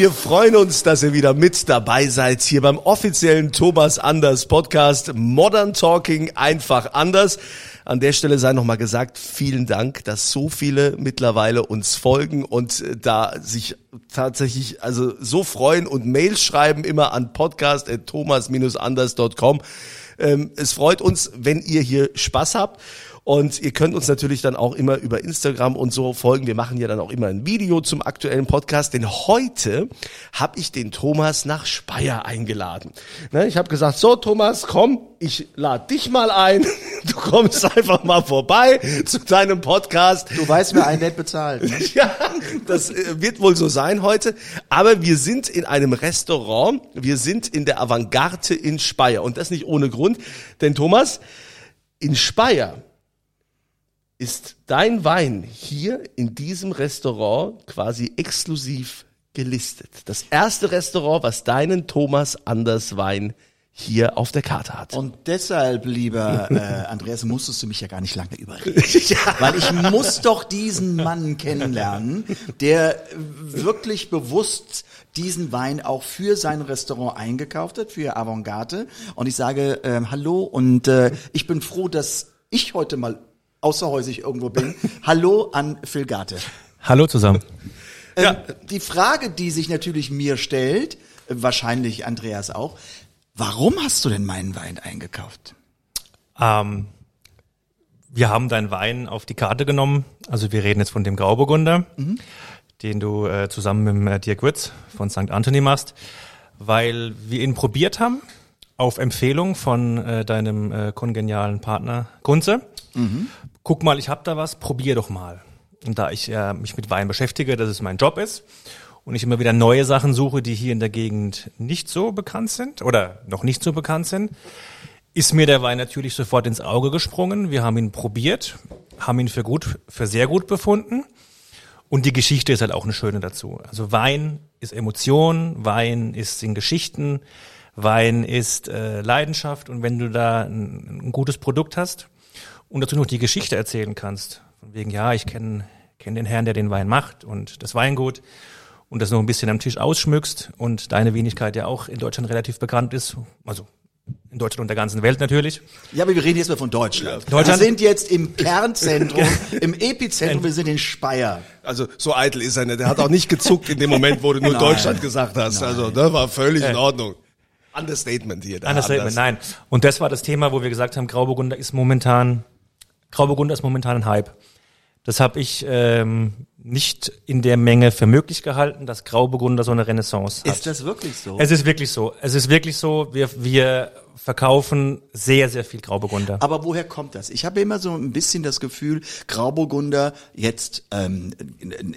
Wir freuen uns, dass ihr wieder mit dabei seid hier beim offiziellen Thomas Anders Podcast Modern Talking einfach anders. An der Stelle sei nochmal gesagt, vielen Dank, dass so viele mittlerweile uns folgen und äh, da sich tatsächlich also so freuen und Mails schreiben immer an podcast.thomas-anders.com. Ähm, es freut uns, wenn ihr hier Spaß habt. Und ihr könnt uns natürlich dann auch immer über Instagram und so folgen. Wir machen ja dann auch immer ein Video zum aktuellen Podcast. Denn heute habe ich den Thomas nach Speyer eingeladen. Ne, ich habe gesagt, so Thomas, komm, ich lade dich mal ein. Du kommst einfach mal vorbei zu deinem Podcast. Du weißt, wer einen nett bezahlt. Ne? Ja, das äh, wird wohl so sein heute. Aber wir sind in einem Restaurant. Wir sind in der Avantgarde in Speyer. Und das nicht ohne Grund. Denn Thomas, in Speyer ist dein Wein hier in diesem Restaurant quasi exklusiv gelistet. Das erste Restaurant, was deinen Thomas Anders Wein hier auf der Karte hat. Und deshalb, lieber äh, Andreas, musstest du mich ja gar nicht lange überreden. Weil ich muss doch diesen Mann kennenlernen, der wirklich bewusst diesen Wein auch für sein Restaurant eingekauft hat, für Avantgarde. Und ich sage äh, Hallo und äh, ich bin froh, dass ich heute mal außerhäusig irgendwo bin. Hallo an Phil Garte. Hallo zusammen. Ähm, ja. Die Frage, die sich natürlich mir stellt, wahrscheinlich Andreas auch, warum hast du denn meinen Wein eingekauft? Ähm, wir haben deinen Wein auf die Karte genommen. Also wir reden jetzt von dem Grauburgunder, mhm. den du äh, zusammen mit äh, Dirk Witz von St. Anthony machst, weil wir ihn probiert haben auf Empfehlung von äh, deinem äh, kongenialen Partner Kunze. Mhm. Guck mal, ich hab da was, probier doch mal. Und da ich äh, mich mit Wein beschäftige, dass es mein Job ist und ich immer wieder neue Sachen suche, die hier in der Gegend nicht so bekannt sind oder noch nicht so bekannt sind, ist mir der Wein natürlich sofort ins Auge gesprungen. Wir haben ihn probiert, haben ihn für gut, für sehr gut befunden. Und die Geschichte ist halt auch eine schöne dazu. Also Wein ist Emotion, Wein ist in Geschichten, Wein ist äh, Leidenschaft und wenn du da ein, ein, gutes Produkt hast und dazu noch die Geschichte erzählen kannst, von wegen, ja, ich kenne kenn den Herrn, der den Wein macht und das Weingut und das noch ein bisschen am Tisch ausschmückst und deine Wenigkeit ja auch in Deutschland relativ bekannt ist, also in Deutschland und der ganzen Welt natürlich. Ja, aber wir reden jetzt mal von Deutschland. Deutschland? Wir sind jetzt im Kernzentrum, im Epizentrum, wir sind in Speyer. Also so eitel ist er nicht. Der hat auch nicht gezuckt in dem Moment, wo du nur Deutschland gesagt hast. Nein. Also das war völlig in Ordnung. Understatement hier. Understatement, nein. Und das war das Thema, wo wir gesagt haben, Grauburgunder ist momentan, Grauburgunder ist momentan ein Hype. Das habe ich ähm, nicht in der Menge für möglich gehalten, dass Grauburgunder so eine Renaissance hat. Ist das wirklich so? Es ist wirklich so. Es ist wirklich so. Wir, wir verkaufen sehr, sehr viel Grauburgunder. Aber woher kommt das? Ich habe immer so ein bisschen das Gefühl, Grauburgunder jetzt ähm,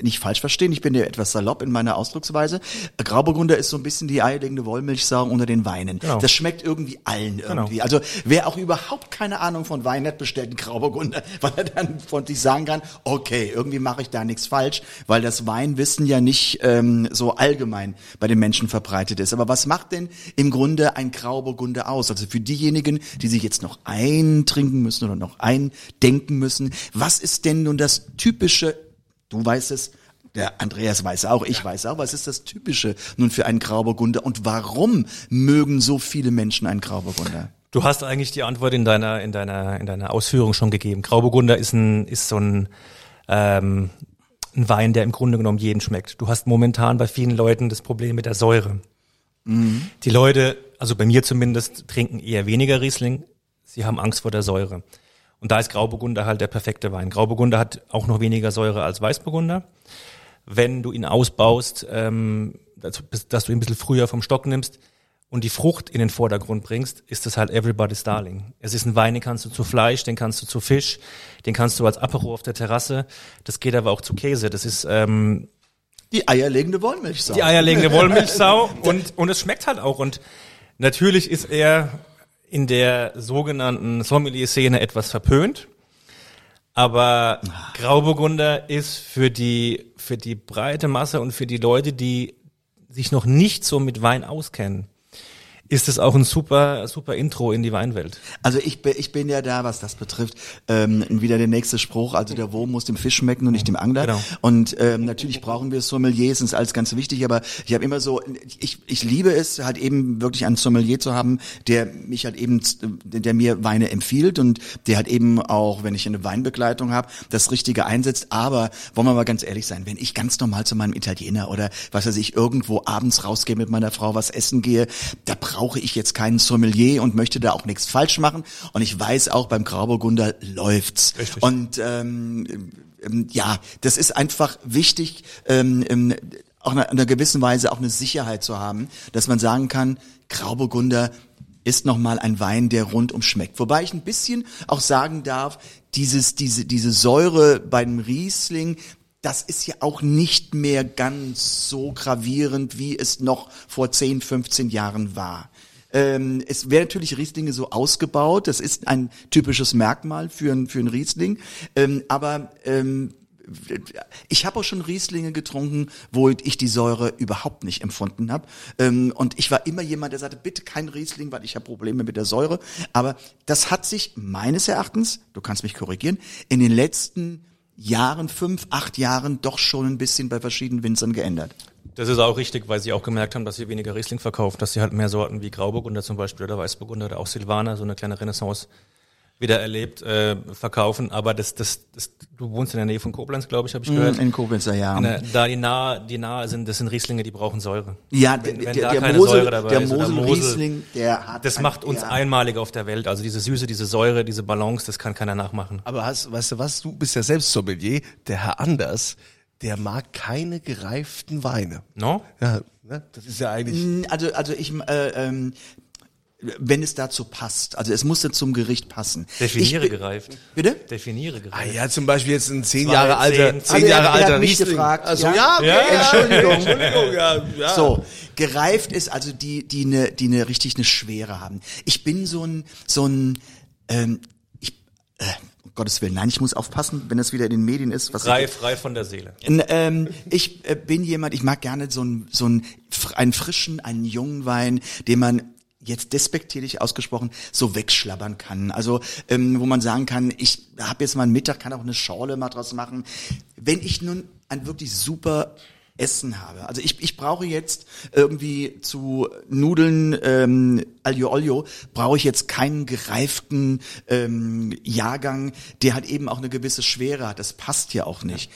nicht falsch verstehen, ich bin ja etwas salopp in meiner Ausdrucksweise. Grauburgunder ist so ein bisschen die eierlegende Wollmilchsau unter den Weinen. Genau. Das schmeckt irgendwie allen genau. irgendwie. Genau. Also wer auch überhaupt keine Ahnung von Wein hat, bestellt einen Grauburgunder, weil er dann von sich sagen kann, okay, irgendwie mache ich da nichts falsch, weil das Weinwissen ja nicht ähm, so allgemein bei den Menschen verbreitet ist. Aber was macht denn im Grunde ein Grauburgunder aus? Also für diejenigen, die sich jetzt noch eintrinken müssen oder noch eindenken müssen, was ist denn nun das typische, du weißt es, der Andreas weiß auch, ich weiß auch, was ist das Typische nun für einen Grauburgunder und warum mögen so viele Menschen einen Grauburgunder? Du hast eigentlich die Antwort in deiner, in deiner, in deiner Ausführung schon gegeben. Grauburgunder ist ein, ist so ein, ähm, ein Wein, der im Grunde genommen jeden schmeckt. Du hast momentan bei vielen Leuten das Problem mit der Säure. Mhm. Die Leute, also bei mir zumindest, trinken eher weniger Riesling. Sie haben Angst vor der Säure. Und da ist Grauburgunder halt der perfekte Wein. Grauburgunder hat auch noch weniger Säure als Weißburgunder. Wenn du ihn ausbaust, ähm, dass, dass du ihn ein bisschen früher vom Stock nimmst und die Frucht in den Vordergrund bringst, ist das halt everybody's darling. Es ist ein Wein, den kannst du zu Fleisch, den kannst du zu Fisch, den kannst du als Apero auf der Terrasse. Das geht aber auch zu Käse. Das ist ähm, Die eierlegende Wollmilchsau. die eierlegende Wollmilchsau und, und es schmeckt halt auch. Und natürlich ist er in der sogenannten Sommelier-Szene etwas verpönt. Aber Grauburgunder ist für die, für die breite Masse und für die Leute, die sich noch nicht so mit Wein auskennen, ist es auch ein super, super Intro in die Weinwelt. Also ich bin, ich bin ja da, was das betrifft, ähm, wieder der nächste Spruch, also der Wurm muss dem Fisch schmecken und nicht dem Angler. Genau. Und ähm, natürlich brauchen wir Sommeliers, ist alles ganz wichtig, aber ich habe immer so, ich, ich liebe es halt eben wirklich einen Sommelier zu haben, der mich halt eben, der mir Weine empfiehlt und der halt eben auch, wenn ich eine Weinbegleitung habe, das Richtige einsetzt. Aber wollen wir mal ganz ehrlich sein, wenn ich ganz normal zu meinem Italiener oder was weiß ich, irgendwo abends rausgehe mit meiner Frau was essen gehe, da brauche ich jetzt keinen Sommelier und möchte da auch nichts falsch machen. Und ich weiß auch, beim Grauburgunder läuft's. Richtig. Und ähm, ähm, ja, das ist einfach wichtig, ähm, ähm, auch in einer gewissen Weise auch eine Sicherheit zu haben, dass man sagen kann, Grauburgunder ist nochmal ein Wein, der rundum schmeckt. Wobei ich ein bisschen auch sagen darf, dieses, diese, diese Säure beim Riesling, das ist ja auch nicht mehr ganz so gravierend, wie es noch vor 10, 15 Jahren war. Ähm, es werden natürlich Rieslinge so ausgebaut, das ist ein typisches Merkmal für ein, für Riesling, ähm, aber ähm, ich habe auch schon Rieslinge getrunken, wo ich die Säure überhaupt nicht empfunden habe. Ähm, und ich war immer jemand, der sagte, bitte kein Riesling, weil ich habe Probleme mit der Säure. Aber das hat sich meines Erachtens, du kannst mich korrigieren, in den letzten Jahren, fünf, acht Jahren doch schon ein bisschen bei verschiedenen Winzern geändert. Das ist auch richtig, weil sie auch gemerkt haben, dass sie weniger Riesling verkaufen, dass sie halt mehr Sorten wie Grauburgunder zum Beispiel oder Weißburgunder oder auch Silvaner, so eine kleine Renaissance wieder erlebt, äh, verkaufen. Aber das, das, das, du wohnst in der Nähe von Koblenz, glaube ich, habe ich gehört. In Koblenzer, ja. Na, da die nahe, die nahe sind, das sind Rieslinge, die brauchen Säure. Ja, Wenn- der, wenn der, da der keine Mosel, Säure dabei der ist Mosel Mosel, Riesling, der hat Das macht uns ja. einmalig auf der Welt. Also diese Süße, diese Säure, diese Balance, das kann keiner nachmachen. Aber hast, weißt du was, du bist ja selbst Sommelier, der Herr Anders, der mag keine gereiften Weine. No? Ja, ne? das ist ja eigentlich... Also, also ich, äh, ähm, wenn es dazu passt, also es muss ja zum Gericht passen. Definiere Ich gereift. Bitte? Definiere Ah gereift. ja, zum Beispiel jetzt ein zehn Zwei, Jahre alter, zehn, zehn Also Jahre er alter mich Riesling. gefragt. Also Ja. ja, okay, Ja, ja. Entschuldigung, Entschuldigung, ja, ja. So, gereift ist also die, die ne, die ne richtig eine Schwere haben. Ich bin so ein, so ein, ähm, ich, äh, Gottes Willen, nein, ich muss aufpassen, wenn das wieder in den Medien ist. Was Frei, frei von der Seele. N- ähm, ich äh, bin jemand, ich mag gerne so einen so fr- einen frischen, einen jungen Wein, den man jetzt despektierlich ausgesprochen so wegschlabbern kann. Also ähm, wo man sagen kann, ich habe jetzt mal einen Mittag, kann auch eine Schorle mal draus machen. Wenn ich nun ein wirklich super Essen habe. Also ich, ich brauche jetzt irgendwie zu Nudeln ähm, Aglio Olio brauche ich jetzt keinen gereiften ähm, Jahrgang, der halt eben auch eine gewisse Schwere hat. Das passt ja auch nicht.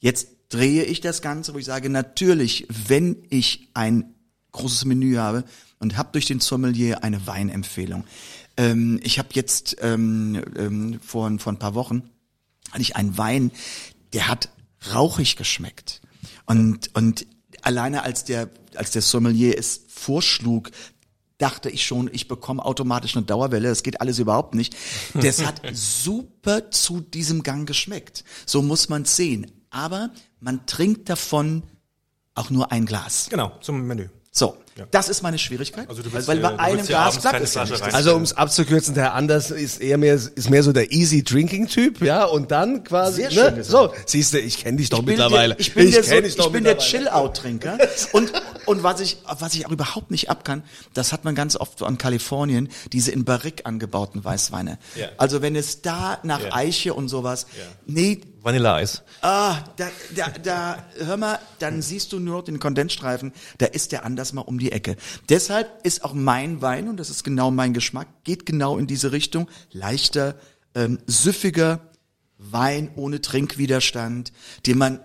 Jetzt drehe ich das Ganze, wo ich sage, natürlich, wenn ich ein großes Menü habe und habe durch den Sommelier eine Weinempfehlung. Ähm, ich habe jetzt ähm, ähm, vor, vor ein paar Wochen hatte ich einen Wein, der hat rauchig geschmeckt. Und, und alleine als der, als der Sommelier es vorschlug, dachte ich schon, ich bekomme automatisch eine Dauerwelle. Das geht alles überhaupt nicht. Das hat super zu diesem Gang geschmeckt. So muss man sehen. Aber man trinkt davon auch nur ein Glas. Genau, zum Menü. So, das ist meine Schwierigkeit. Also du willst, weil bei du einem Glas klappt es ja nicht. Also ums abzukürzen, der Anders ist eher mehr ist mehr so der easy drinking Typ, ja, und dann quasi Sehr schön ne? so, siehst du, ich kenne dich doch Ich mittlerweile. Der, ich bin der, so, ich bin der. Chill-Out-Trinker. Und, und was ich, was ich auch überhaupt nicht ab kann, das hat man ganz oft so an Kalifornien, diese in Barrique angebauten Weißweine. Ja. Also wenn es da nach Ja. Eiche und sowas, nee, Vanilleeis. ah, da, da, da, hör mal, dann siehst du nur den Kondensstreifen, da ist der anders mal um die Ecke. Deshalb ist auch mein Wein, und das ist genau mein Geschmack, geht genau in diese Richtung, leichter, ähm, süffiger Wein ohne Trinkwiderstand, den man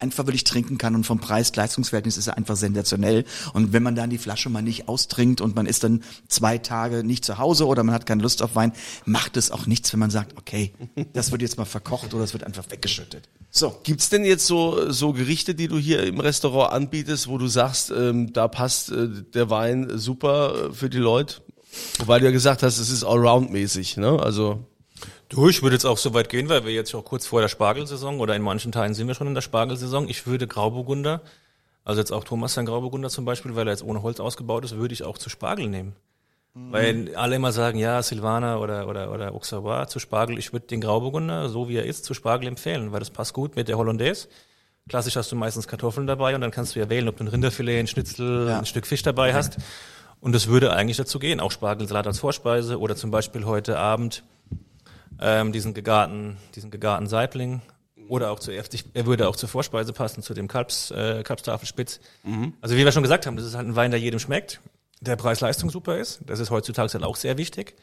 einfach wirklich trinken kann und vom Preis-Leistungsverhältnis ist er einfach sensationell. Und wenn man dann die Flasche mal nicht austrinkt und man ist dann zwei Tage nicht zu Hause oder man hat keine Lust auf Wein, macht es auch nichts, wenn man sagt, okay, das wird jetzt mal verkocht oder es wird einfach weggeschüttet. So. Gibt's denn jetzt so, so Gerichte, die du hier im Restaurant anbietest, wo du sagst, ähm, da passt äh, der Wein super äh, für die Leute? Wobei du ja gesagt hast, es ist allround-mäßig, ne? Also Du, ich würde jetzt auch so weit gehen, weil wir jetzt auch kurz vor der Spargelsaison oder in manchen Teilen sind wir schon in der Spargelsaison. Ich würde Grauburgunder, also jetzt auch Thomas sein Grauburgunder zum Beispiel, weil er jetzt ohne Holz ausgebaut ist, würde ich auch zu Spargel nehmen. Weil alle immer sagen, ja, Silvaner oder, oder, oder Auxerrois zu Spargel. Ich würde den Grauburgunder, so wie er ist, zu Spargel empfehlen, weil das passt gut mit der Hollandaise. Klassisch hast du meistens Kartoffeln dabei und dann kannst du ja wählen, ob du ein Rinderfilet, ein Schnitzel, Ja. ein Stück Fisch dabei hast. Und das würde eigentlich dazu gehen. Auch Spargelsalat als Vorspeise oder zum Beispiel heute Abend ähm, diesen gegarten, diesen gegarten Saibling. Oder auch zu, er würde auch zur Vorspeise passen, zu dem Kalbs, äh, Kalbstafelspitz. Also wie wir schon gesagt haben, das ist halt ein Wein, der jedem schmeckt, der Preis-Leistung super ist. Das ist heutzutage halt auch sehr wichtig,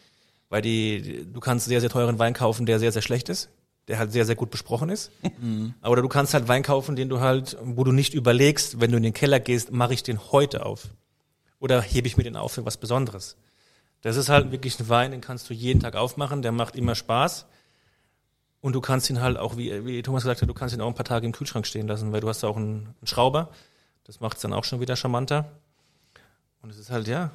weil die, du kannst sehr, sehr teuren Wein kaufen, der sehr, sehr schlecht ist, der halt sehr, sehr gut besprochen ist. Oder du kannst halt Wein kaufen, den du halt, wo du nicht überlegst, wenn du in den Keller gehst, mache ich den heute auf. Oder hebe ich mir den auf für was Besonderes. Das ist halt wirklich ein Wein, den kannst du jeden Tag aufmachen, der macht immer Spaß. Und du kannst ihn halt auch, wie, wie Thomas gesagt hat, du kannst ihn auch ein paar Tage im Kühlschrank stehen lassen, weil du hast auch einen, einen Schrauber. Das macht es dann auch schon wieder charmanter. Und es ist halt, ja.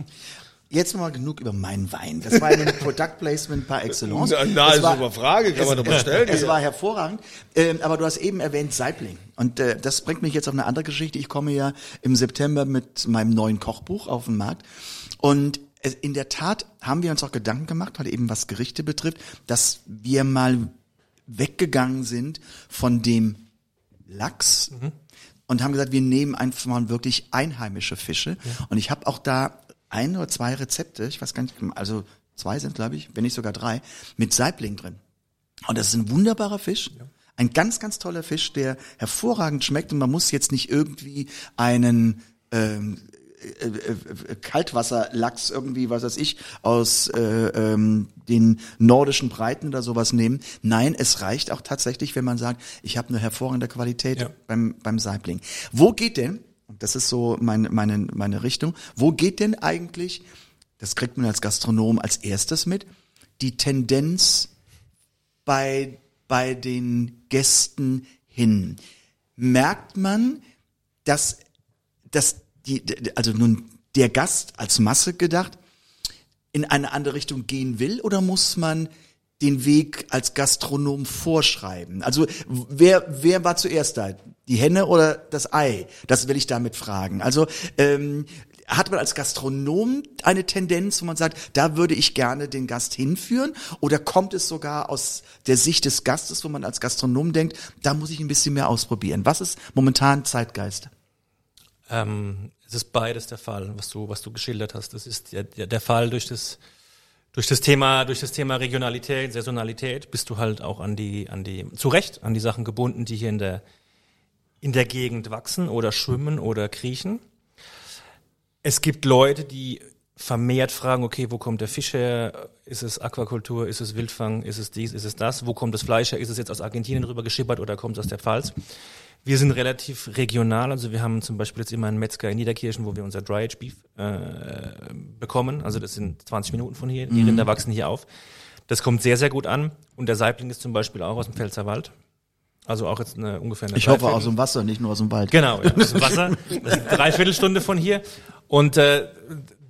Jetzt mal genug über meinen Wein. Das war ein Product Placement par excellence. Na, na, Es ist war- aber Frage, kann man doch mal stellen Es hier. war hervorragend. Ähm, aber du hast eben erwähnt Saibling. Und äh, das bringt mich jetzt auf eine andere Geschichte. Ich komme ja im September mit meinem neuen Kochbuch auf den Markt. Und es- in der Tat haben wir uns auch Gedanken gemacht, weil eben was Gerichte betrifft, dass wir mal weggegangen sind von dem Lachs und haben gesagt, wir nehmen einfach mal wirklich einheimische Fische. Und ich habe auch da ein oder zwei Rezepte, ich weiß gar nicht, also zwei sind, glaube ich, wenn nicht sogar drei, mit Saibling drin. Und das ist ein wunderbarer Fisch. Ein ganz, ganz toller Fisch, der hervorragend schmeckt und man muss jetzt nicht irgendwie einen ähm, äh, äh, Kaltwasserlachs irgendwie, was weiß ich, aus äh, ähm, den nordischen Breiten oder sowas nehmen. Nein, es reicht auch tatsächlich, wenn man sagt, ich habe eine hervorragende Qualität Ja. beim, beim Saibling. Wo geht denn, und das ist so meine, meine, meine Richtung, wo geht denn eigentlich, das kriegt man als Gastronom als erstes mit, die Tendenz bei, bei den Gästen hin? Merkt man, dass, dass die, also nun der Gast als Masse gedacht, in eine andere Richtung gehen will oder muss man den Weg als Gastronom vorschreiben? Also wer, wer war zuerst da? Die Henne oder das Ei? Das will ich damit fragen. Also ähm, hat man als Gastronom eine Tendenz, wo man sagt, da würde ich gerne den Gast hinführen? Oder kommt es sogar aus der Sicht des Gastes, wo man als Gastronom denkt, da muss ich ein bisschen mehr ausprobieren? Was ist momentan Zeitgeist? Ähm, es ist beides der Fall, was du, was du geschildert hast. Das ist der, der, Fall durch das, durch das Thema, durch das Thema Regionalität, Saisonalität, bist du halt auch an die, an die, zu Recht, an die Sachen gebunden, die hier in der, in der Gegend wachsen oder schwimmen oder kriechen. Es gibt Leute, die vermehrt fragen, okay, wo kommt der Fisch her? Ist es Aquakultur? Ist es Wildfang? Ist es dies? Ist es das? Wo kommt das Fleisch her? Ist es jetzt aus Argentinien rüber geschippert oder kommt es aus der Pfalz? Wir sind relativ regional, also wir haben zum Beispiel jetzt immer einen Metzger in Niederkirchen, wo wir unser Dry Aged Beef äh, bekommen. Also das sind 20 Minuten von hier. Die Rinder wachsen hier auf. Das kommt sehr, sehr gut an. Und der Saibling ist zum Beispiel auch aus dem Pfälzerwald. Also auch jetzt eine, ungefähr eine Ich hoffe aus dem Wasser, nicht nur aus dem Wald. Genau, ja, das ist Wasser. Das ist eine Dreiviertelstunde von hier. Und äh,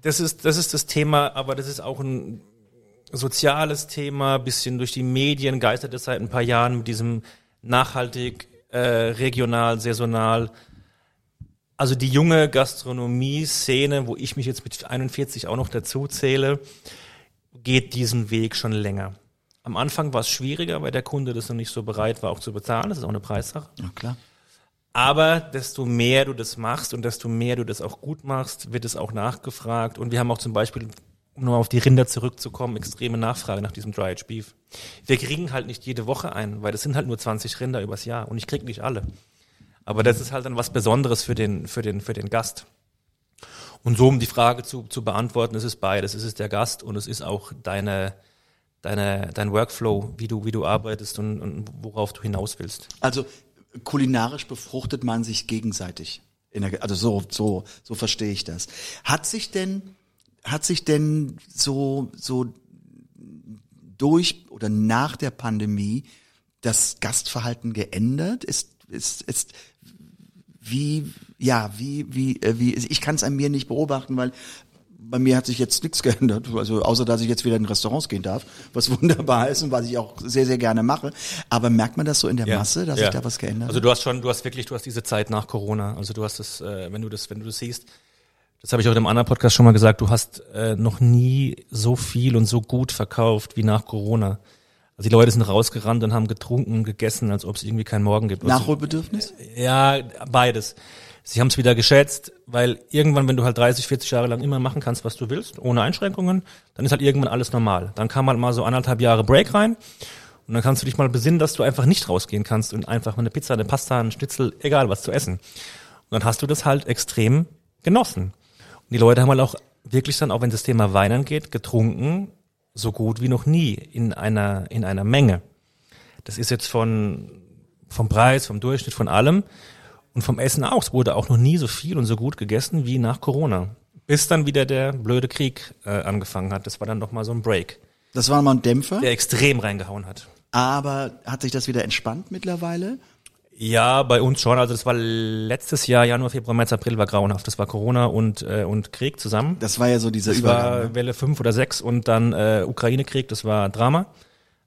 das ist das ist das Thema, aber das ist auch ein soziales Thema, bisschen durch die Medien geistert es seit ein paar Jahren mit diesem nachhaltig, äh, regional, saisonal. Also die junge Gastronomie-Szene, wo ich mich jetzt mit 41 auch noch dazu zähle, geht diesen Weg schon länger. Am Anfang war es schwieriger, weil der Kunde das noch nicht so bereit war, auch zu bezahlen. Das ist auch eine Preissache. Ja, klar. Aber desto mehr du das machst und desto mehr du das auch gut machst, wird es auch nachgefragt. Und wir haben auch zum Beispiel, um nur auf die Rinder zurückzukommen, extreme Nachfrage nach diesem Dry Aged Beef. Wir kriegen halt nicht jede Woche einen, weil das sind halt nur 20 Rinder übers Jahr und ich krieg nicht alle. Aber das ist halt dann was Besonderes für den, für den, für den Gast. Und so, um die Frage zu, zu beantworten, es ist beides. Es ist der Gast und es ist auch deine, deine, dein Workflow, wie du, wie du arbeitest und, und worauf du hinaus willst. Also kulinarisch befruchtet man sich gegenseitig. Der, also so, so, so verstehe ich das. Hat sich denn, hat sich denn so, so durch oder nach der Pandemie das Gastverhalten geändert? Ist, ist, ist, wie, ja, wie, wie, äh, wie, ich kann es an mir nicht beobachten, weil bei mir hat sich jetzt nichts geändert, also außer dass ich jetzt wieder in Restaurants gehen darf, was wunderbar ist und was ich auch sehr, sehr gerne mache. Aber merkt man das so in der Ja, Masse, dass ja. sich da was geändert Also du hast schon, du hast wirklich, du hast diese Zeit nach Corona. Also du hast das, äh, wenn du das, wenn du das siehst, das habe ich auch in einem anderen Podcast schon mal gesagt, du hast äh, noch nie so viel und so gut verkauft wie nach Corona. Also die Leute sind rausgerannt und haben getrunken und gegessen, als ob es irgendwie keinen Morgen gibt. Also, Nachholbedürfnis? ja, beides. Sie haben es wieder geschätzt, weil irgendwann, wenn du halt 30, 40 Jahre lang immer machen kannst, was du willst, ohne Einschränkungen, dann ist halt irgendwann alles normal. Dann kam halt mal so anderthalb Jahre Break rein und dann kannst du dich mal besinnen, dass du einfach nicht rausgehen kannst und einfach mal eine Pizza, eine Pasta, einen Schnitzel, egal was zu essen. Und dann hast du das halt extrem genossen. Und die Leute haben halt auch wirklich dann, auch wenn das Thema Wein angeht, getrunken, so gut wie noch nie in einer, in einer Menge. Das ist jetzt von, vom Preis, vom Durchschnitt, von allem. Und vom Essen auch. Es wurde auch noch nie so viel und so gut gegessen wie nach Corona. Bis dann wieder der blöde Krieg äh, angefangen hat. Das war dann noch mal so ein Break, Das war mal ein Dämpfer, der extrem reingehauen hat. aber hat sich das wieder entspannt mittlerweile? Ja, bei uns schon. Also das war letztes Jahr, Januar, Februar, März, April war grauenhaft. Das war Corona und, äh, und Krieg zusammen. Das war ja so dieser Das Übergang. war ne? Welle 5 oder 6 und dann äh, Ukraine-Krieg, das war Drama.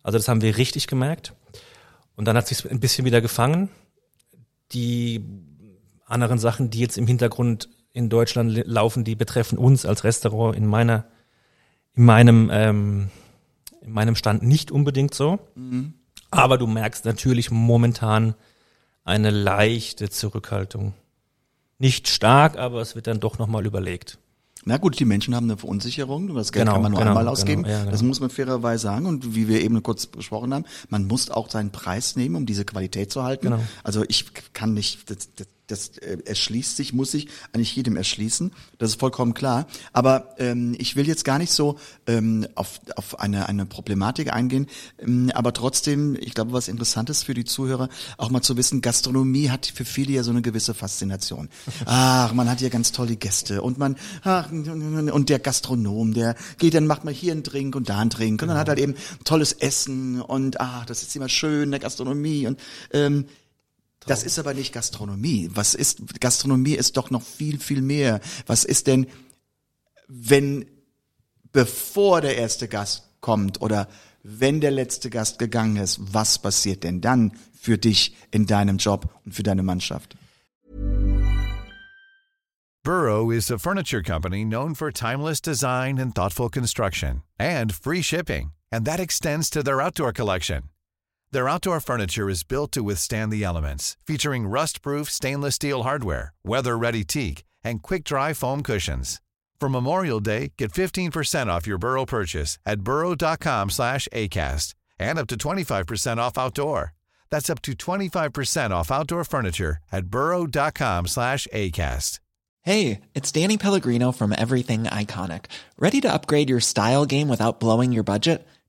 Also das haben wir richtig gemerkt. Und dann hat sich ein bisschen wieder gefangen. Die anderen Sachen, die jetzt im Hintergrund in Deutschland laufen, die betreffen uns als Restaurant in meiner, in meinem, ähm, in meinem Stand nicht unbedingt so. Aber du merkst natürlich momentan eine leichte Zurückhaltung. Nicht stark, aber es wird dann doch nochmal überlegt. Na gut, die Menschen haben eine Verunsicherung, das Geld Genau, kann man nur genau, einmal genau, ausgeben. ja, genau. Das muss man fairerweise sagen. Und wie wir eben kurz besprochen haben, man muss auch seinen Preis nehmen, um diese Qualität zu halten. Genau. Also ich kann nicht, das, das, das äh, erschließt sich, muss sich eigentlich jedem erschließen. Das ist vollkommen klar. Aber ähm, ich will jetzt gar nicht so ähm, auf, auf eine, eine Problematik eingehen. Ähm, aber trotzdem, ich glaube, was Interessantes für die Zuhörer, auch mal zu wissen, Gastronomie hat für viele ja so eine gewisse Faszination. Ach, man hat ja ganz tolle Gäste und man, ach, und der Gastronom, der geht, dann macht man hier einen Drink und da einen Drink und dann hat halt eben tolles Essen und ach, das ist immer schön, der Gastronomie und ähm, das ist aber nicht Gastronomie. Was ist, Gastronomie ist doch noch viel, viel mehr. Was ist denn, wenn, bevor der erste Gast kommt oder wenn der letzte Gast gegangen ist, was passiert denn dann für dich in deinem Job und für deine Mannschaft? Burrow is a furniture company known for timeless design and thoughtful construction and free shipping, and that extends to their outdoor collection. Their outdoor furniture is built to withstand the elements, featuring rust-proof stainless steel hardware, weather-ready teak, and quick-dry foam cushions. For Memorial Day, get 15% off your Burrow purchase at burrow.com slash ACAST and up to 25% off outdoor. That's up to 25% off outdoor furniture at burrow.com slash ACAST. Hey, it's Danny Pellegrino from Everything Iconic. Ready to upgrade your style game without blowing your budget?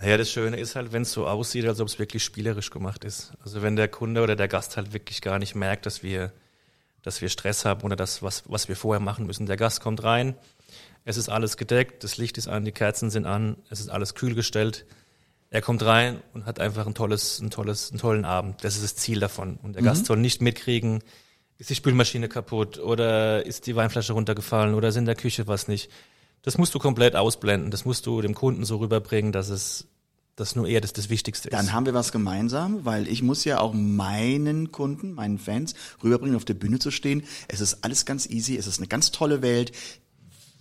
Naja, das Schöne ist halt, wenn es so aussieht, als ob es wirklich spielerisch gemacht ist. Also wenn der Kunde oder der Gast halt wirklich gar nicht merkt, dass wir, dass wir Stress haben oder das, was, was wir vorher machen müssen. Der Gast kommt rein, es ist alles gedeckt, das Licht ist an, die Kerzen sind an, es ist alles kühl gestellt. Er kommt rein und hat einfach ein tolles, ein tolles, einen tollen Abend. Das ist das Ziel davon. Und der Gast soll nicht mitkriegen, ist die Spülmaschine kaputt oder ist die Weinflasche runtergefallen oder ist in der Küche was nicht. Das musst du komplett ausblenden. Das musst du dem Kunden so rüberbringen, dass es, dass nur er das, das Wichtigste ist. Dann haben wir was gemeinsam, weil ich muss ja auch meinen Kunden, meinen Fans rüberbringen, auf der Bühne zu stehen. Es ist alles ganz easy, es ist eine ganz tolle Welt.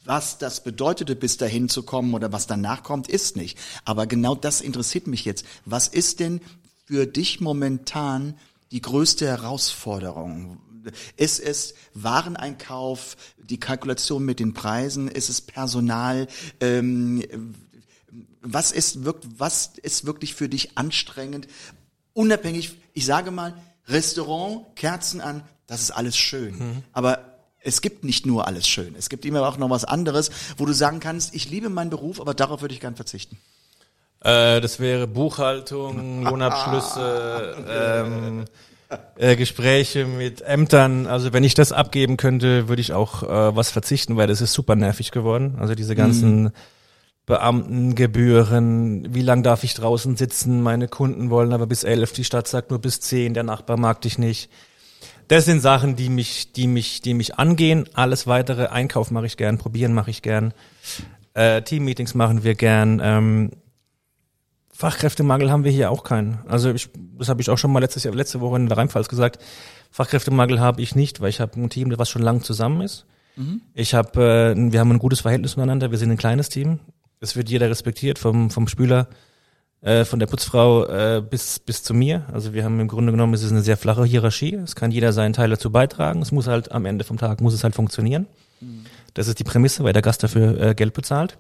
Was das bedeutete, bis dahin zu kommen oder was danach kommt, ist nicht. Aber genau das interessiert mich jetzt. Was ist denn für dich momentan die größte Herausforderung? Ist es Wareneinkauf, die Kalkulation mit den Preisen? Ist es Personal? Ähm, was ist wirklich, was ist wirklich für dich anstrengend? Unabhängig, ich sage mal, Restaurant, Kerzen an, das ist alles schön. Aber es gibt nicht nur alles schön. Es gibt immer auch noch was anderes, wo du sagen kannst, ich liebe meinen Beruf, aber darauf würde ich gern verzichten. Äh, das wäre Buchhaltung, Lohnabschlüsse, ähm, äh, Gespräche mit Ämtern. Also wenn ich das abgeben könnte, würde ich auch äh, was verzichten, weil das ist super nervig geworden. Also diese ganzen Beamtengebühren, wie lang darf ich draußen sitzen? Meine Kunden wollen aber bis elf, die Stadt sagt nur bis zehn, der Nachbar mag dich nicht. Das sind Sachen, die mich, die mich, die mich angehen. Alles weitere, Einkauf mache ich gern, probieren mache ich gern, äh, Teammeetings machen wir gern. Ähm, Fachkräftemangel haben wir hier auch keinen. Also ich, das habe ich auch schon mal letztes Jahr, letzte Woche in der Rheinpfalz gesagt. Fachkräftemangel habe ich nicht, weil ich habe ein Team, was schon lang zusammen ist. Ich habe, äh, wir haben ein gutes Verhältnis zueinander. Wir sind ein kleines Team. Es wird jeder respektiert, vom vom Spüler, äh, von der Putzfrau äh, bis bis zu mir. Also wir haben im Grunde genommen, es ist eine sehr flache Hierarchie. Es kann jeder seinen Teil dazu beitragen. Es muss halt am Ende vom Tag muss es halt funktionieren. Das ist die Prämisse, weil der Gast dafür äh, Geld bezahlt.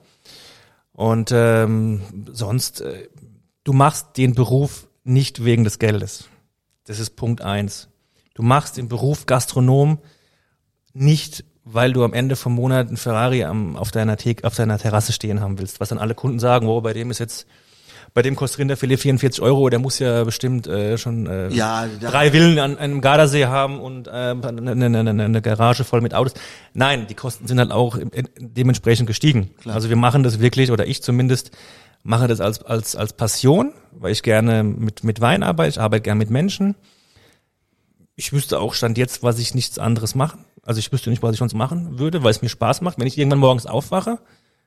Und ähm, sonst, äh, du machst den Beruf nicht wegen des Geldes. Das ist Punkt eins. Du machst den Beruf Gastronom nicht, weil du am Ende vom Monat einen Ferrari am, auf deiner Thek, auf deiner Terrasse stehen haben willst, was dann alle Kunden sagen, oh, bei dem ist jetzt, bei dem kostet Rinderfilet 44 Euro, der muss ja bestimmt äh, schon äh, Ja, drei Villen an einem Gardasee haben und äh, eine, eine, eine, Garage voll mit Autos. Nein, die Kosten sind halt auch im- in- dementsprechend gestiegen. Also wir machen das wirklich, oder ich zumindest, mache das als, als, als Passion, weil ich gerne mit, mit Wein arbeite, ich arbeite gerne mit Menschen. Ich wüsste auch Stand jetzt, was ich nichts anderes machen. Also ich wüsste nicht, was ich sonst machen würde, weil es mir Spaß macht. Wenn ich irgendwann morgens aufwache,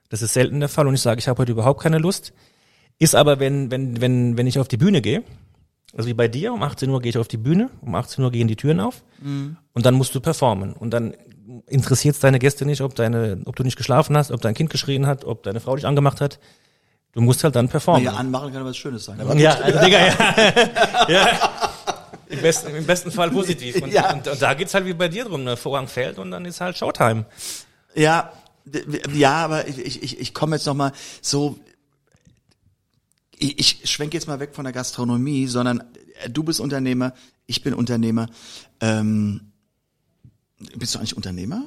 das ist selten der Fall und ich sage, ich habe heute überhaupt keine Lust. Ist aber, wenn, wenn, wenn, wenn ich auf die Bühne gehe, also wie bei dir, um 18 Uhr gehe ich auf die Bühne, um 18 Uhr gehen die Türen auf und dann musst du performen. Und dann interessiert es deine Gäste nicht, ob deine, ob du nicht geschlafen hast, ob dein Kind geschrien hat, ob deine Frau dich angemacht hat. Du musst halt dann performen. Ja, anmachen kann aber was Schönes sein. Ja, also Digga, ja. ja. Im besten, Im besten Fall positiv. Und, Ja. und, und da geht's halt wie bei dir drum, der Vorhang fällt und dann ist halt Showtime. Ja, ja, aber ich, ich, ich- komme jetzt noch mal so. Ich, ich schwenke jetzt mal weg von der Gastronomie, sondern äh, du bist Unternehmer, ich bin Unternehmer. Ähm, bist du eigentlich Unternehmer,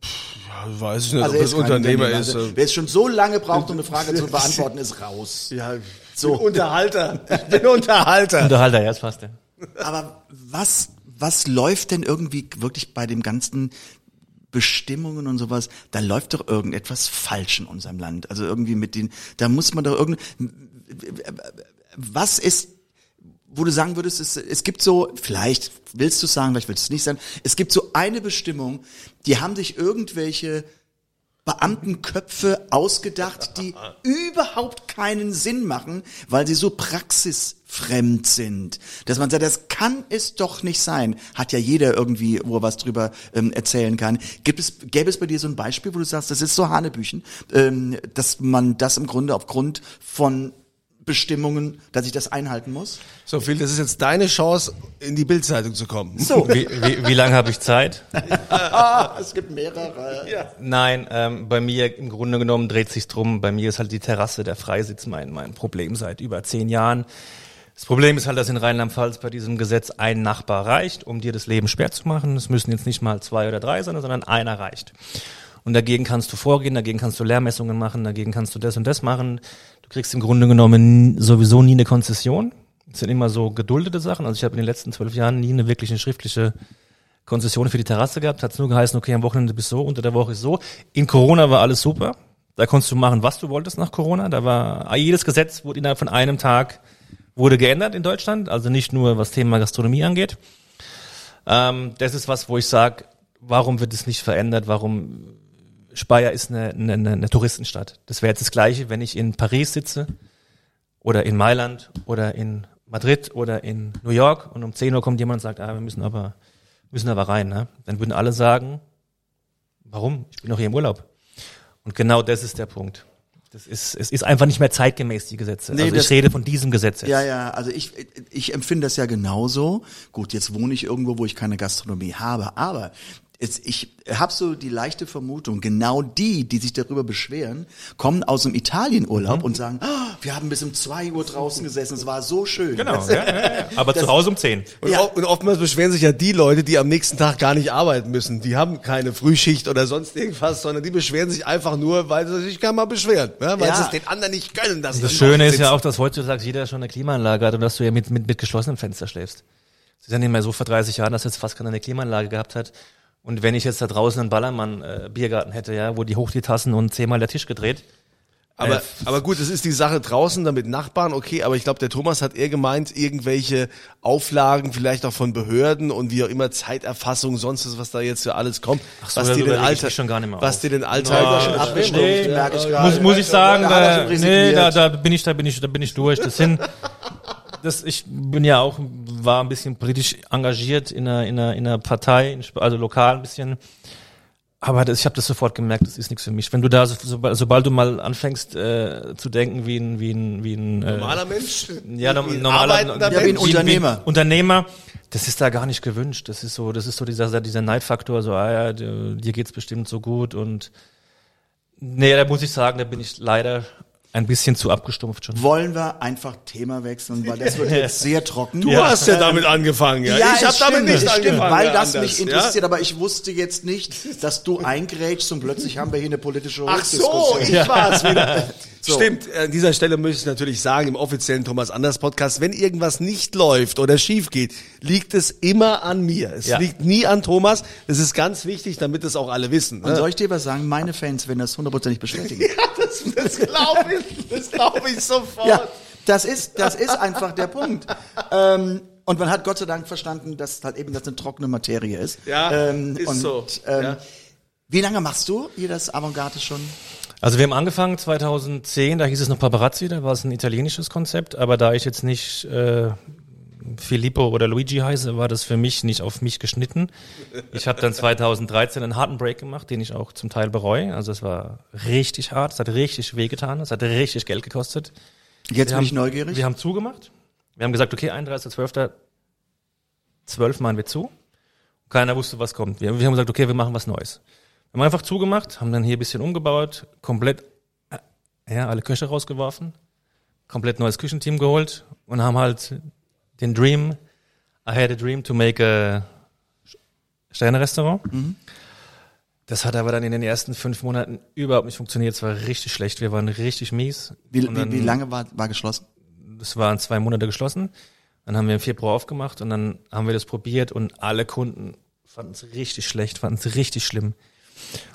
Kunzelein? Weiß ich nicht, Also ob er das kein Unternehmer ist. Also, äh, wer es schon so lange braucht, um eine Frage zu beantworten, ist raus. Ja, So. Unterhalter. Ich bin Unterhalter. Unterhalter, ja, das passt ja. Aber was, was läuft denn irgendwie wirklich bei dem ganzen Bestimmungen und sowas, da läuft doch irgendetwas falsch in unserem Land. Also irgendwie mit den, da muss man doch irgend, was ist, wo du sagen würdest, es, es gibt so, vielleicht willst du sagen, vielleicht willst du es nicht sagen, es gibt so eine Bestimmung, die haben sich irgendwelche Beamtenköpfe ausgedacht, die überhaupt keinen Sinn machen, weil sie so praxisfremd sind. Dass man sagt, das kann es doch nicht sein. Hat ja jeder irgendwie, wo er was drüber ähm, erzählen kann. Gibt es, gäbe es bei dir so ein Beispiel, wo du sagst, das ist so Hanebüchen, ähm, dass man das im Grunde aufgrund von Bestimmungen, dass ich das einhalten muss? So viel, das ist jetzt deine Chance, in die Bildzeitung zu kommen. So. Wie, wie, wie lange habe ich Zeit? ah, es gibt mehrere. Nein, ähm, bei mir im Grunde genommen dreht sich drum. Bei mir ist halt die Terrasse, der Freisitz mein, mein Problem seit über zehn Jahren. Das Problem ist halt, dass in Rheinland-Pfalz bei diesem Gesetz ein Nachbar reicht, um dir das Leben schwer zu machen. Es müssen jetzt nicht mal zwei oder drei sein, sondern einer reicht. Und dagegen kannst du vorgehen, dagegen kannst du Lehrmessungen machen, dagegen kannst du das und das machen. Du kriegst im Grunde genommen sowieso nie eine Konzession. Das sind immer so geduldete Sachen. Also ich habe in den letzten zwölf Jahren nie eine wirkliche schriftliche Konzession für die Terrasse gehabt, hat nur geheißen, okay, am Wochenende bist du so, unter der Woche ist so. In Corona war alles super. Da konntest du machen, was du wolltest nach Corona. Da war jedes Gesetz wurde innerhalb von einem Tag wurde geändert in Deutschland, also nicht nur was Thema Gastronomie angeht. Ähm, das ist was, wo ich sage, warum wird es nicht verändert? Warum Speyer ist eine, eine, eine, Touristenstadt. Das wäre jetzt das Gleiche, wenn ich in Paris sitze oder in Mailand oder in Madrid oder in New York und um 10 Uhr kommt jemand und sagt, ah, wir müssen aber, müssen aber rein. Ne? Dann würden alle sagen, warum? Ich bin doch hier im Urlaub. Und genau das ist der Punkt. Das ist, es ist einfach nicht mehr zeitgemäß, die Gesetze. Nee, also das- ich rede von diesem Gesetz jetzt. Ja, ja, also ich, ich empfinde das ja genauso. Gut, jetzt wohne ich irgendwo, wo ich keine Gastronomie habe, aber jetzt, ich habe so die leichte Vermutung, genau die, die sich darüber beschweren, kommen aus dem Italienurlaub Mhm. und sagen, "Ah, wir haben bis um zwei Uhr draußen gesessen, es war so schön. Genau, ja, ja, ja. aber zu Hause um 10. Und, Ja. und oftmals beschweren sich ja die Leute, die am nächsten Tag gar nicht arbeiten müssen. Die haben keine Frühschicht oder sonst irgendwas, sondern die beschweren sich einfach nur, weil sie sich gar mal beschweren. Ja, weil Ja. sie es den anderen nicht gönnen. Dass Das sie Schöne ist ja auch, dass heutzutage jeder schon eine Klimaanlage hat und dass du ja mit, mit, mit geschlossenem Fenster schläfst. Es ist ja nicht mehr so vor 30 Jahren, dass jetzt fast keiner eine Klimaanlage gehabt hat. Und wenn ich jetzt da draußen einen Ballermann äh, Biergarten hätte, ja, wo die hoch die Tassen und zehnmal der Tisch gedreht. Aber, Äh, aber gut, es ist die Sache draußen, damit Nachbarn, okay, aber ich glaube, der Thomas hat eher gemeint, irgendwelche Auflagen, vielleicht auch von Behörden und wie auch immer, Zeiterfassung, sonst was da jetzt für alles kommt, so, was dir den mich schon gar nicht mehr was dir den Alltag war schon abgestumpft, Nee, merke ich gerade. Muss, muss ich sagen, Da er da, nee, da, da bin ich, da bin ich, da bin ich durch. Das sind, das, ich bin ja auch, war ein bisschen politisch engagiert in einer, in einer, in einer Partei, also lokal ein bisschen. Aber das, ich habe das sofort gemerkt, das ist nichts für mich. Wenn du da, so, sobald, sobald du mal anfängst äh, zu denken wie ein, wie ein, wie ein äh, normaler Mensch, ja, wie no, normaler Ja, wie ein Mensch. Unternehmer. Unternehmer, das ist da gar nicht gewünscht. Das ist so, das ist so dieser, dieser Neidfaktor, so, ah ja, dir dir geht's bestimmt so gut und nee, da muss ich sagen, da bin ich leider ein bisschen zu abgestumpft schon. Wollen wir einfach Thema wechseln, weil das wird jetzt sehr trocken. Du hast ja damit angefangen, ja. Ja, ich habe damit nicht angefangen. stimmt, weil ja, das anders, mich interessiert, aber ich wusste jetzt nicht, dass du eingrätschst und plötzlich haben wir hier eine politische Ach so, ich war's wieder. So. Stimmt, an dieser Stelle möchte ich natürlich sagen, im offiziellen Thomas Anders Podcast, wenn irgendwas nicht läuft oder schief geht, liegt es immer an mir. Es Ja. liegt nie an Thomas. Das ist ganz wichtig, damit es auch alle wissen. Und Ne? soll ich dir was sagen? Meine Fans werden das hundertprozentig bestätigen. Das, das glaube ich, das glaube ich sofort. Ja, das ist, das ist einfach der Punkt. Ähm, und man hat Gott sei Dank verstanden, dass halt eben das eine trockene Materie ist. Ja, ähm, ist und, so, Ähm, ja. Wie lange machst du hier das Avantgarde schon? Also wir haben angefangen 2010, da hieß es noch Paparazzi, da war es ein italienisches Konzept, aber da ich jetzt nicht äh, Filippo oder Luigi heiße, war das für mich nicht auf mich geschnitten. Ich habe dann 2013 einen harten Break gemacht, den ich auch zum Teil bereue. Also es war richtig hart, es hat richtig wehgetan, es hat richtig Geld gekostet. Jetzt Wir bin haben, ich neugierig. Wir haben zugemacht. Wir haben gesagt, okay, 31.12. 12 machen wir zu. Keiner wusste, was kommt. Wir, wir haben gesagt, okay, wir machen was Neues. Wir haben einfach zugemacht, haben dann hier ein bisschen umgebaut, komplett, äh, ja, alle Köche rausgeworfen, komplett neues Küchenteam geholt und haben halt den Dream, I had a dream to make a Sterne-Restaurant. Das hat aber dann in den ersten fünf Monaten überhaupt nicht funktioniert. Es war richtig schlecht. Wir waren richtig mies. wie, wie, wie lange war, war geschlossen? das waren zwei Monate geschlossen. Dann haben wir im Februar aufgemacht und dann haben wir das probiert und alle Kunden fanden es richtig schlecht, fanden es richtig schlimm.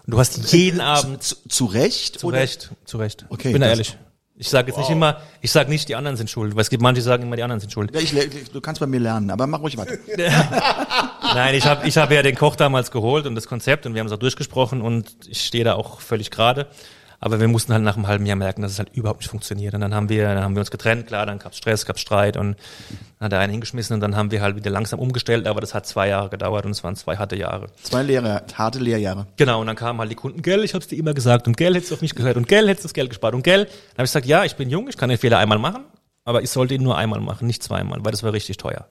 Und du hast jeden Abend Zu, zu Recht? zu oder? Recht, zu Recht. Okay, ich bin ehrlich. Ich sage jetzt nicht immer, ich sage nicht, die anderen sind schuld, weil es gibt manche, die sagen immer, die anderen sind schuld. Ja, ich, du kannst bei mir lernen, aber mach ruhig weiter. Nein, ich habe ich hab ja den Koch damals geholt und das Konzept und wir haben es auch durchgesprochen und ich stehe da auch völlig gerade. Aber wir mussten halt nach einem halben Jahr merken, dass es halt überhaupt nicht funktioniert. Und dann haben wir, dann haben wir uns getrennt, klar, dann gab's Stress, gab's Streit und dann hat der eine hingeschmissen und dann haben wir halt wieder langsam umgestellt, aber das hat zwei Jahre gedauert und es waren zwei harte Jahre. Zwei Lehrer, harte Lehrjahre. Genau, und dann kamen halt die Kunden, gell, ich hab's dir immer gesagt und gell, hättest du auf mich gehört und gell, hättest du das Geld gespart und gell. Dann habe ich gesagt, ja, ich bin jung, ich kann den Fehler einmal machen, aber ich sollte ihn nur einmal machen, nicht zweimal, weil das war richtig teuer.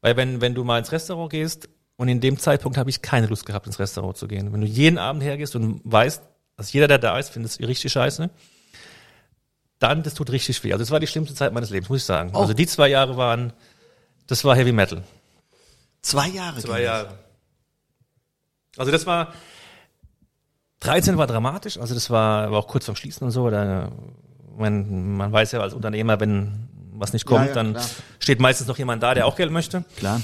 Weil wenn, wenn du mal ins Restaurant gehst und in dem Zeitpunkt habe ich keine Lust gehabt, ins Restaurant zu gehen. Wenn du jeden Abend hergehst und weißt, dass jeder, der da ist, findet es richtig scheiße, dann, das tut richtig weh. Also das war die schlimmste Zeit meines Lebens, muss ich sagen. Also die zwei Jahre waren, das war Heavy Metal. Zwei Jahre. Zwei Jahre. Also das war 13 war dramatisch, also das war, war auch kurz vorm Schließen und so. Da, man, man weiß ja als Unternehmer, wenn was nicht kommt, ja, dann klar. steht meistens noch jemand da, der auch Geld möchte. Klar.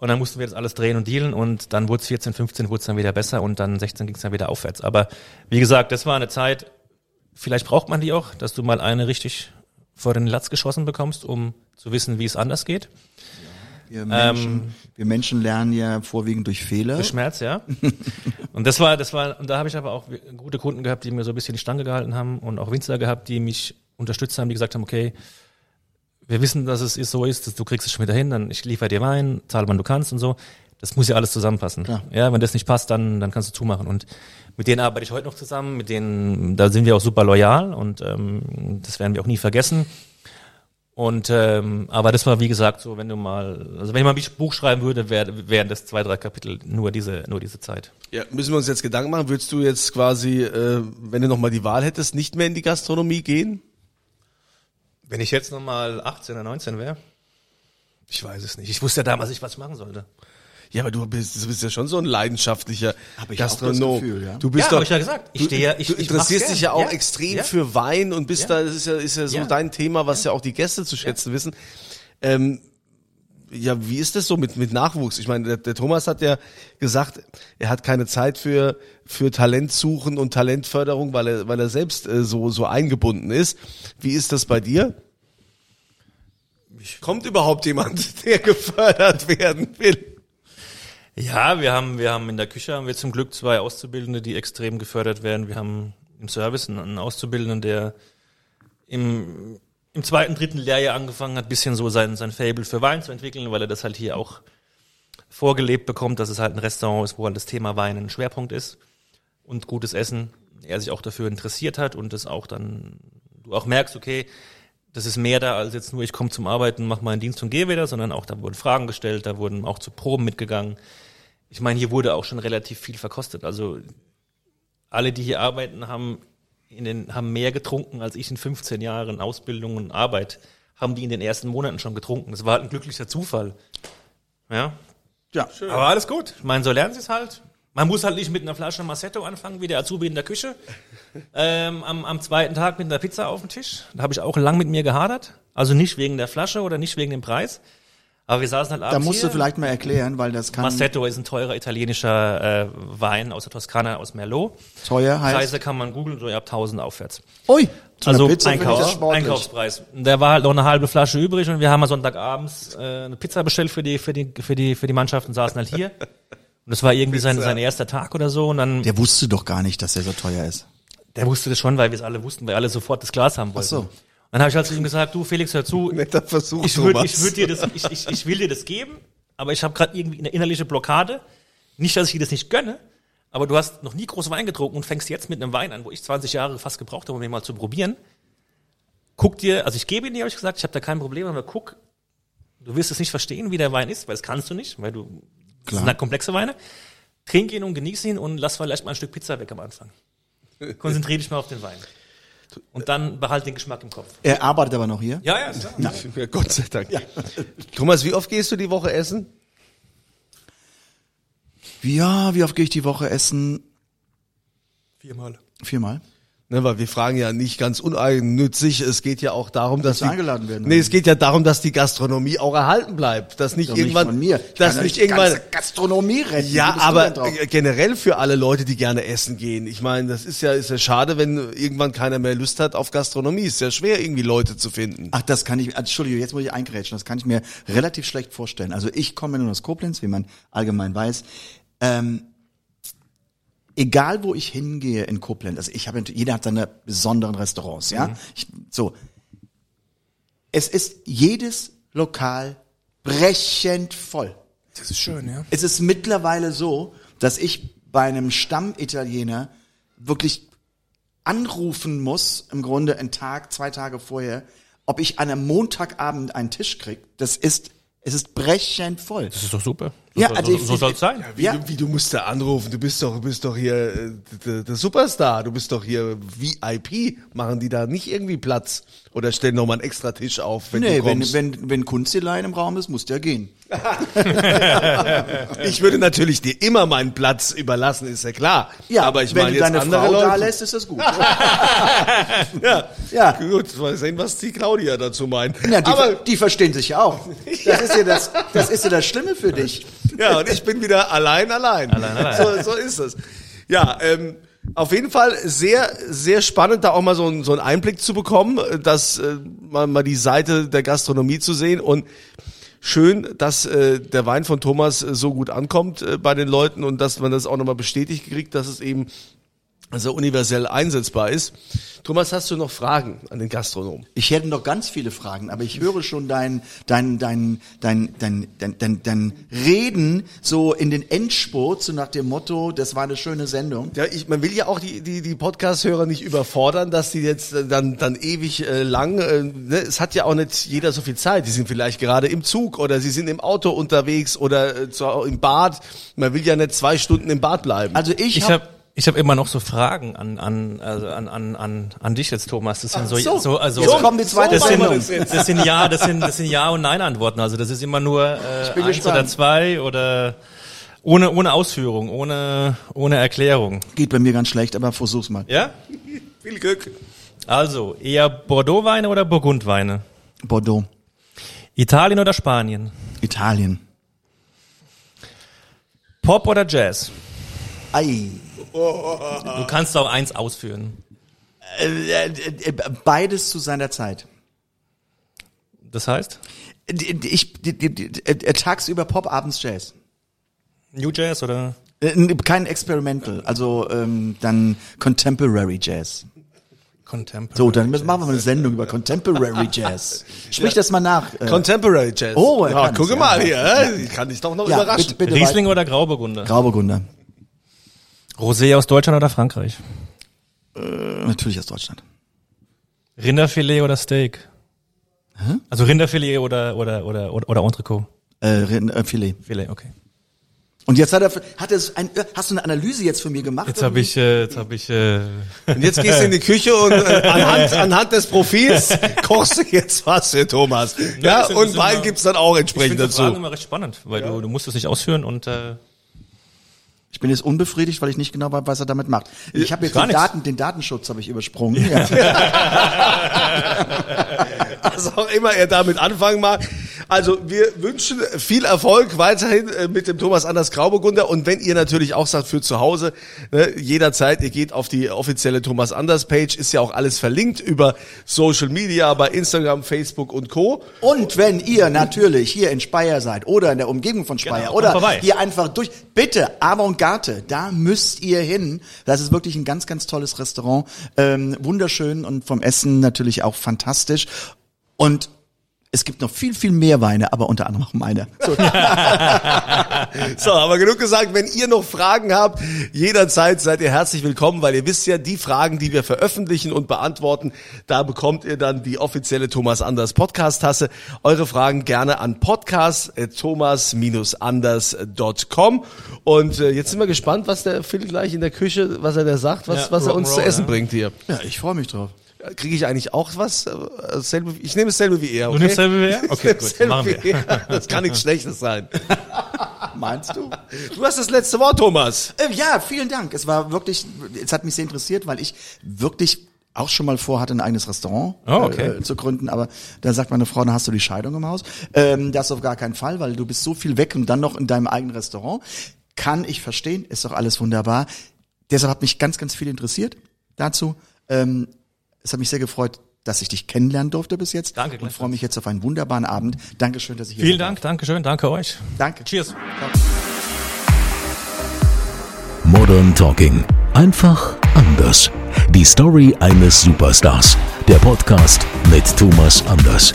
Und dann mussten wir das alles drehen und dealen und dann wurde es 14, 15 wurde es dann wieder besser und dann 16 ging es dann wieder aufwärts. Aber wie gesagt, das war eine Zeit, vielleicht braucht man die auch, dass du mal eine richtig vor den Latz geschossen bekommst, um zu wissen, wie es anders geht. Wir Menschen, Ähm, wir Menschen lernen ja vorwiegend durch Fehler. Durch Schmerz, ja. und das war, das war, und da habe ich aber auch gute Kunden gehabt, die mir so ein bisschen die Stange gehalten haben und auch Winzer gehabt, die mich unterstützt haben, die gesagt haben, okay, wir wissen, dass es so ist, dass du kriegst es schon wieder hin, dann ich liefere dir Wein, zahl wann du kannst und so. Das muss ja alles zusammenpassen. Klar. Ja, wenn das nicht passt, dann, dann kannst du zumachen. Und mit denen arbeite ich heute noch zusammen, mit denen, da sind wir auch super loyal und ähm, das werden wir auch nie vergessen. Und ähm, aber das war wie gesagt so, wenn du mal, also wenn ich mal ein Buch schreiben würde, wäre wären das zwei, drei Kapitel nur diese, nur diese Zeit. Ja, müssen wir uns jetzt Gedanken machen, würdest du jetzt quasi, äh, wenn du nochmal die Wahl hättest, nicht mehr in die Gastronomie gehen? Wenn ich jetzt nochmal 18 oder 19 wäre, ich weiß es nicht. Ich wusste ja damals nicht, was ich machen sollte. Ja, aber du bist, du bist ja schon so ein leidenschaftlicher Hab ich auch das Gastronom. Gefühl, ja. Du bist Ja, doch, hab ich ja gesagt. Ich stehe ja- ich- du ich interessierst mach's dich ja auch Ja. extrem Ja. für Wein und bist da, das ist ja, ist ja so dein Thema, was ja. auch die Gäste zu schätzen wissen. Ähm, ja, wie ist das so mit, mit Nachwuchs? Ich meine, der, der Thomas hat ja gesagt, er hat keine Zeit für, für Talentsuchen und Talentförderung, weil er, weil er selbst äh, so, so eingebunden ist. Wie ist das bei dir? Kommt überhaupt jemand, der gefördert werden will? Ja, wir haben, wir haben in der Küche haben wir zum Glück zwei Auszubildende, die extrem gefördert werden. Wir haben im Service einen, einen Auszubildenden, der im, im zweiten, dritten Lehrjahr angefangen hat, bisschen so sein, sein Fable für Wein zu entwickeln, weil er das halt hier auch vorgelebt bekommt, dass es halt ein Restaurant ist, wo halt das Thema Wein ein Schwerpunkt ist und gutes Essen. Er sich auch dafür interessiert hat und das auch dann, du auch merkst, okay, das ist mehr da als jetzt nur, ich komme zum Arbeiten, mache meinen Dienst und gehe wieder, sondern auch da wurden Fragen gestellt, da wurden auch zu Proben mitgegangen. Ich meine, hier wurde auch schon relativ viel verkostet. Also alle, die hier arbeiten, haben in den, haben mehr getrunken als ich in 15 Jahren Ausbildung und Arbeit, haben die in den ersten Monaten schon getrunken. Das war halt ein glücklicher Zufall. Ja. Ja. Aber alles gut. Ich meine, so lernen sie es halt. Man muss halt nicht mit einer Flasche Massetto anfangen, wie der Azubi in der Küche. Ähm, am, am zweiten Tag mit einer Pizza auf dem Tisch. Da habe ich auch lang mit mir gehadert. Also nicht wegen der Flasche oder nicht wegen dem Preis. Aber wir saßen halt abends Da musst hier. du vielleicht mal erklären, weil das kann Massetto ist ein teurer italienischer äh, Wein aus der Toskana, aus Merlot. teuer heißt. Preise kann man googeln, so ab 1000 aufwärts. Ui, Also Einkauf. Einkaufspreis. Der war halt noch eine halbe Flasche übrig und wir haben mal Sonntagabends äh, eine Pizza bestellt für die, für die, für die, für die Mannschaft und saßen halt hier. Und das war irgendwie sein, sein erster Tag oder so und dann, der, Der wusste doch gar nicht, dass der so teuer ist. wusste das schon, weil wir es alle wussten, weil alle sofort das Glas haben wollten. Ach so. Dann habe ich halt zu ihm gesagt, du Felix, hör zu, Netter Versuch, ich Thomas. ich würd dir das, ich, ich, ich will dir das geben, aber ich habe gerade irgendwie eine innerliche Blockade. Nicht, dass ich dir das nicht gönne, aber du hast noch nie groß Wein getrunken und fängst jetzt mit einem Wein an, wo ich 20 Jahre fast gebraucht habe, um den mal zu probieren. Guck dir, also ich gebe ihn dir, habe ich gesagt, ich habe da kein Problem, aber guck, du wirst es nicht verstehen, wie der Wein ist, weil das kannst du nicht, weil du das sind halt komplexe Weine. Trink ihn und genieß ihn und lass vielleicht mal ein Stück Pizza weg am Anfang. Konzentriere dich mal auf den Wein. Und dann behalt den Geschmack im Kopf. Er arbeitet aber noch hier. Ja, ja, ist klar. Ja, Gott sei Dank. Thomas, wie oft gehst du die Woche essen? Ja, wie oft gehe ich die Woche essen? Viermal. Viermal. Ne, weil wir fragen ja nicht ganz uneigennützig. Es geht ja auch darum, dass du eingeladen werden Nee, es geht ja darum, dass die Gastronomie auch erhalten bleibt, dass nicht irgendwann, nicht von mir. Ich dass nicht die irgendwann. ganze Gastronomie retten. Ja, aber generell für alle Leute, die gerne essen gehen. Ich meine, das ist ja, ist ja schade, wenn irgendwann keiner mehr Lust hat auf Gastronomie. Ist ja schwer, irgendwie Leute zu finden. Ach, das kann ich, Entschuldigung, jetzt muss ich eingrätschen, das kann ich mir relativ schlecht vorstellen. Also ich komme nur aus Koblenz, wie man allgemein weiß. Ähm, egal wo ich hingehe in Koblenz, also ich habe, jeder hat seine besonderen Restaurants, ja. Ich, so. Es ist jedes Lokal brechend voll. Das ist schön, ja. Es ist mittlerweile so, dass ich bei einem Stammitaliener wirklich anrufen muss, im Grunde einen Tag, zwei Tage vorher, ob ich an einem Montagabend einen Tisch krieg. Das ist, es ist brechend voll. Das ist doch super. Ja, so, also so, so soll es sein. Wie, Ja. du, wie du musst da anrufen? Du bist doch, du bist doch hier äh, der, der Superstar. Du bist doch hier VIP. Machen die da nicht irgendwie Platz oder stellen noch mal einen extra Tisch auf, wenn Nee, du wenn, kommst? wenn, wenn Kunstelein im Raum ist, muss der gehen. ich würde natürlich dir immer meinen Platz überlassen, ist ja klar. aber ich wenn meine du jetzt deine andere Frau Leute. da lässt, ist das gut. Ja. Ja. Gut, mal sehen, was die Claudia dazu meint. Ja, die, aber die verstehen sich ja auch. Das ist ja das, das ist ja das Schlimme für dich. Ja, und ich bin wieder allein, allein. Allein, allein. So, so ist es. Ja, ähm, auf jeden Fall sehr, sehr spannend, da auch mal so, einen- so einen Einblick zu bekommen, dass äh, mal, mal die Seite der Gastronomie zu sehen und schön, dass äh, der Wein von Thomas so gut ankommt äh, bei den Leuten und dass man das auch nochmal bestätigt kriegt, dass es eben also universell einsetzbar ist. Thomas, hast du noch Fragen an den Gastronomen? Ich hätte noch ganz viele Fragen, aber ich höre schon dein, dein, dein, dein, dein, dein, dein, dein Reden so in den Endspurt, so nach dem Motto, das war eine schöne Sendung. Ja, ich, man will ja auch die, die, die Podcast-Hörer nicht überfordern, dass die jetzt dann, dann ewig äh, lang, äh, ne? es hat ja auch nicht jeder so viel Zeit. Die sind vielleicht gerade im Zug oder sie sind im Auto unterwegs oder äh, zu, im Bad. Man will ja nicht zwei Stunden im Bad bleiben. Also ich, Ich hab, habe ich hab immer noch so Fragen an an also an an an, an dich jetzt Thomas. Das sind so, so. so also Jetzt kommt die zweite das sind, Sendung. das, sind ja das sind das sind ja und nein Antworten. Also das ist immer nur äh, eins gespannt. oder zwei oder ohne ohne Ausführung, ohne ohne Erklärung. geht bei mir ganz schlecht, aber versuch's mal. Ja? Viel Glück. Also eher Bordeaux-Weine oder Burgundweine? Bordeaux, Italien oder Spanien? Italien. Pop oder Jazz? Ei. Du kannst auch eins ausführen. Äh, äh, äh, Beides zu seiner Zeit. Das heißt? Ich, die- äh, tagsüber Pop, abends Jazz. New Jazz oder? Äh, Kein Experimental, also ähm, dann Contemporary Jazz. Contemporary. So, dann müssen- machen wir mal eine Sendung über Contemporary Jazz. Sprich das mal nach. Äh, Contemporary Jazz. Oh, ja, ja. mal hier, äh, ich kann dich doch noch ja, überraschen. bitte, bitte Riesling oder Grauburgunder? Grauburgunder. Rosé aus Deutschland oder Frankreich? Äh, natürlich aus Deutschland. Rinderfilet oder Steak? Also Rinderfilet oder oder oder oder, oder Entrecot? Äh, Rind- äh, Filet. Filet, okay. Und jetzt hat er, hat er ein, hast du eine Analyse jetzt für mir gemacht? Jetzt habe ich, äh, jetzt habe ich, äh, Und jetzt gehst du in die Küche und äh, anhand, anhand des Profils kochst du jetzt was für Thomas. Ja, das das und Wein gibt's dann auch ich entsprechend finde die Fragen dazu. immer recht spannend, weil du, du musst es nicht ausführen und äh, Ich bin jetzt unbefriedigt, weil ich nicht genau weiß, was er damit macht. Ich habe jetzt den. Daten, den Datenschutz habe ich übersprungen. Ja. Was auch immer er damit anfangen mag. Also wir wünschen viel Erfolg weiterhin äh, mit dem Thomas Anders Grauburgunder und wenn ihr natürlich auch sagt für zu Hause, ne, jederzeit, ihr geht auf die offizielle Thomas Anders Page, ist ja auch alles verlinkt über Social Media, bei Instagram, Facebook und Co. Und wenn ihr natürlich hier in Speyer seid oder in der Umgebung von Speyer Genau, oder vorbei. hier einfach durch, bitte, Avantgarde, da müsst ihr hin. Das ist wirklich ein ganz, ganz tolles Restaurant. Ähm, wunderschön und vom Essen natürlich auch fantastisch. Und es gibt noch viel, viel mehr Weine, aber unter anderem auch meine. So, So, aber genug gesagt, wenn ihr noch Fragen habt, jederzeit seid ihr herzlich willkommen, weil ihr wisst ja, die Fragen, die wir veröffentlichen und beantworten, da bekommt ihr dann die offizielle Thomas Anders Podcast Tasse. Eure Fragen gerne an podcast@thomas-anders.com und äh, jetzt sind wir gespannt, was der Phil gleich in der Küche, was er da sagt, was, Ja, was er uns zu Rock'n'Roll, essen ja. bringt hier. ja, ich freue mich drauf. Kriege ich eigentlich auch was? Äh, ich nehme dasselbe wie er, okay? Du nimmst selber wie er? Okay, gut, dasselbe machen wir. Das kann nichts Schlechtes sein. Meinst du? Du hast das letzte Wort, Thomas. Äh, ja, vielen Dank. Es war wirklich, es hat mich sehr interessiert, weil ich wirklich auch schon mal vorhatte, ein eigenes Restaurant Oh, okay. äh, zu gründen, aber da sagt meine Frau, dann hast du die Scheidung im Haus. Ähm, das auf gar keinen Fall, weil du bist so viel weg und dann noch in deinem eigenen Restaurant. Kann ich verstehen, ist doch alles wunderbar. Deshalb hat mich ganz, ganz viel interessiert dazu. Ähm, es hat mich sehr gefreut, dass ich dich kennenlernen durfte bis jetzt. Danke, Und freue mich jetzt auf einen wunderbaren Abend. Dankeschön, dass ich hier vielen sein Dank, danke schön, danke euch. Danke. Cheers. Modern Talking. Einfach anders. Die Story eines Superstars. Der Podcast mit Thomas Anders.